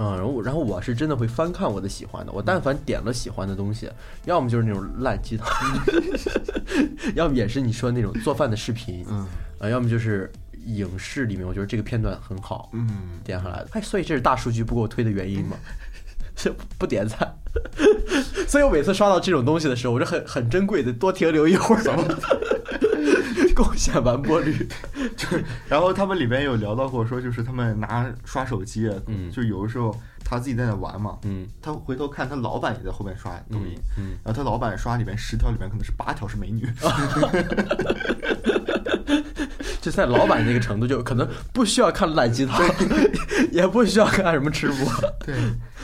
嗯，然后然后我是真的会翻看我的喜欢的，我但凡点了喜欢的东西，要么就是那种烂鸡汤，要么也是你说那种做饭的视频，嗯。啊，要么就是影视里面，我觉得这个片段很好，嗯，点上来的。哎，所以这是大数据不给我推的原因吗？是不点赞，所以我每次刷到这种东西的时候，我就很很珍贵的多停留一会儿，贡献完播率。就然后他们里边有聊到过，说就是他们拿刷手机，嗯就有的时候他自己在那玩嘛，嗯。他回头看他老板也在后面刷抖音，嗯，然后他老板刷里面十条里面可能是八条是美女 就在老板那个程度，就可能不需要看烂鸡汤，也不需要看什么吃播。对，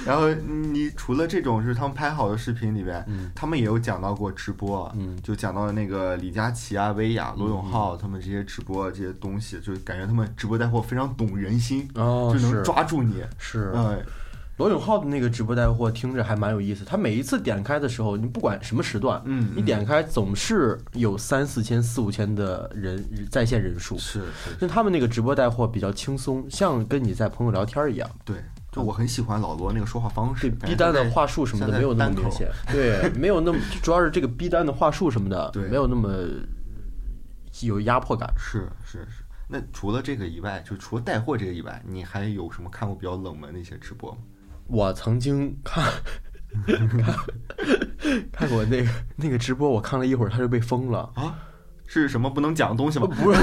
然后你除了这种就是他们拍好的视频里边，嗯。他们也有讲到过直播，嗯。就讲到那个李佳琦啊、薇娅、罗永浩他们这些直播这些东西，就感觉他们直播带货非常懂人心，哦，就能抓住你。是，嗯，罗永浩的那个直播带货听着还蛮有意思，他每一次点开的时候，你不管什么时段，嗯你点开总是有三四千、四五千的人在线人数。是是，就他们那个直播带货比较轻松，像跟你在朋友聊天一样。对，就我很喜欢老罗那个说话方式，对逼单的话术什么的没有那么明显，对，没有那么，主要是这个逼单的话术什么的，对没有那么有压迫感。是是是。那除了这个以外，就除了带货这个以外，你还有什么看过比较冷门的一些直播吗？我曾经看 看看过那个那个直播，我看了一会儿，他就被封了。啊，是什么不能讲的东西吗？不是，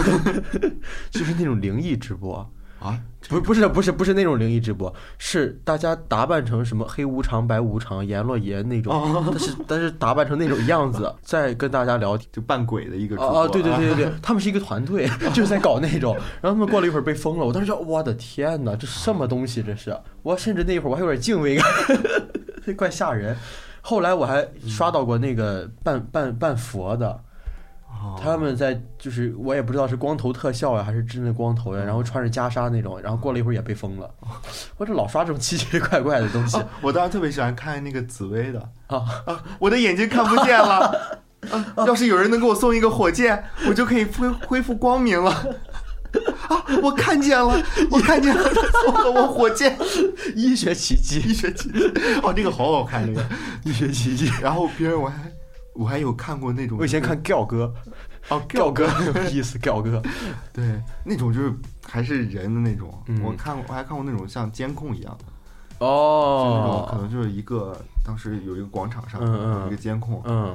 就是那种灵异直播，啊，不是不是不是不是那种灵异直播，是大家打扮成什么黑无常、白无常、阎罗爷那种，哦但是但是打扮成那种样子，在跟大家聊。就扮鬼的一个主播哦哦，对对对对对，他们是一个团队，就是在搞那种，然后他们过了一会儿被封了，我当时说我的天哪，这什么东西这是？我甚至那一会儿我还有点敬畏感，这 怪吓人。后来我还刷到过那个扮扮扮佛的，哦他们在就是我也不知道是光头特效呀，还是真的光头呀，然后穿着袈裟那种，然后过了一会儿也被封了。我这老刷这种奇奇怪怪的东西。哦我当时特别喜欢看那个紫薇的。啊，啊，我的眼睛看不见了。啊，要是有人能给我送一个火箭，我就可以恢恢复光明了。啊，我看见了，我看见了，他送了我火箭，医学奇迹，医学奇迹，哦，这个好好看，这个。医学奇迹。然后别人我还我还有看过那种，我以前看吊哥，哦 吊哥。有意思，吊哥。对那种就是还是人的那种，嗯。我看过我还看过那种像监控一样的，就那种可哦，能就是一个当时有一个广场上嗯嗯。有一个监控，嗯，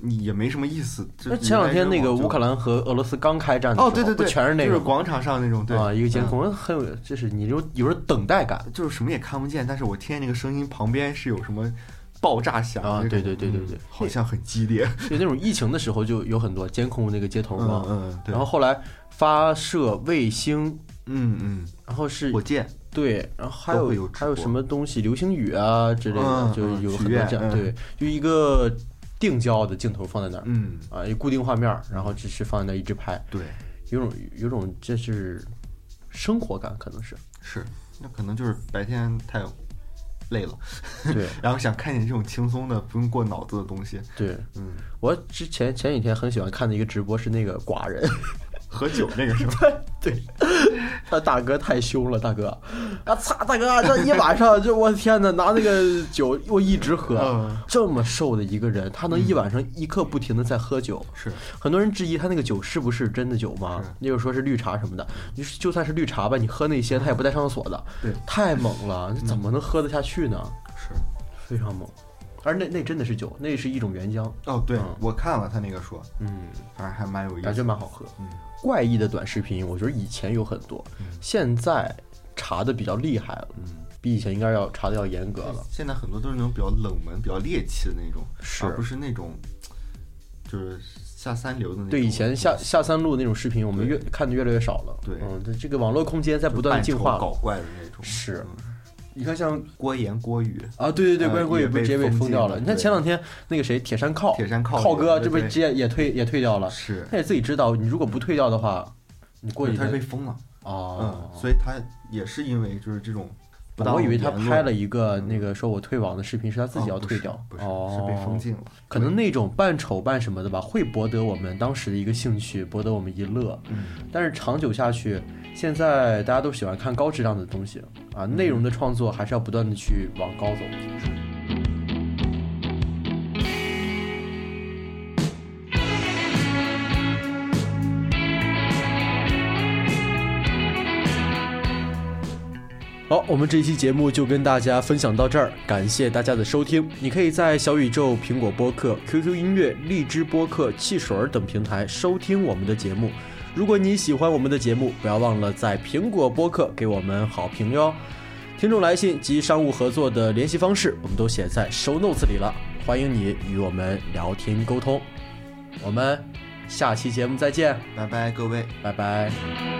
你也没什么意思。就那前两天那个乌克兰兰和俄罗斯刚开战的时候，哦，对对对，全是那个就是广场上那种对。啊，一个监嗯。控，很有，就是你有有种等待感。就是什么也看不见，但是我听见那个声音旁边是有什么爆炸响啊对对对对对嗯。好像很激烈。所以那种疫情的时候就有很多监控那个街头嘛，嗯，对。然后后来发射卫星，嗯嗯，然后是火箭。对，然后还有还有什么东西，流星雨啊之类的，嗯就有很多这样对，就一个定焦的镜头放在那儿嗯，啊，一固定画面，然后只是放在那儿一直拍，对，有种有种这是生活感，可能是。是，那可能就是白天太累了，对 然后想看点这种轻松的、不用过脑子的东西。对。嗯，我之前前几天很喜欢看的一个直播是那个寡人，喝酒那个是吧？对，他大哥太凶了，大哥，啊擦，大哥这一晚上就我天呐，拿那个酒我一直喝，嗯。这么瘦的一个人，他能一晚上一刻不停的在喝酒，是，很多人质疑他那个酒是不是真的酒吗？是？也有说是绿茶什么的，你说就算是绿茶吧，你喝那些他也不带上厕所的，对。太猛了，你怎么能喝得下去呢？是。非常猛，而那那真的是酒，那是一种原浆，哦，对嗯，我看了他那个说，嗯，反正还蛮有意思，感觉蛮好喝。嗯怪异的短视频，我觉得以前有很多，现在查的比较厉害了，嗯。比以前应该要查的要严格了。现在很多都是那种比较冷门、比较猎奇的那种，是而不是那种就是下三流的那种。对以前下下三路那种视频，我们越看的越来越少了。对嗯，这这个网络空间在不断进化搞怪的那种。是嗯你看像郭言、郭宇、啊，对对对，呃关于国语被不直接被封掉了。你看前两天那个谁铁山靠铁山靠靠哥，这不直接也退也退掉了。是，他也自己知道，你如果不退掉的话，你过去他是被封了。哦嗯，，所以他也是因为就是这种不当我以为他拍了一个那个说我退网的视频，是他自己要退掉，不是哦，是被封禁了。可能那种扮丑扮什么的吧，会博得我们当时的一个兴趣，博得我们一乐。嗯，但是长久下去，现在大家都喜欢看高质量的东西啊，内容的创作还是要不断的去往高走。好，我们这期节目就跟大家分享到这儿，感谢大家的收听。你可以在小宇宙、苹果播客、QQ 音乐、荔枝播客、汽水儿等平台收听我们的节目。如果你喜欢我们的节目，不要忘了在苹果播客给我们好评哟。听众来信及商务合作的联系方式，我们都写在 show notes 里了，欢迎你与我们聊天沟通。我们下期节目再见，拜拜，各位。拜拜。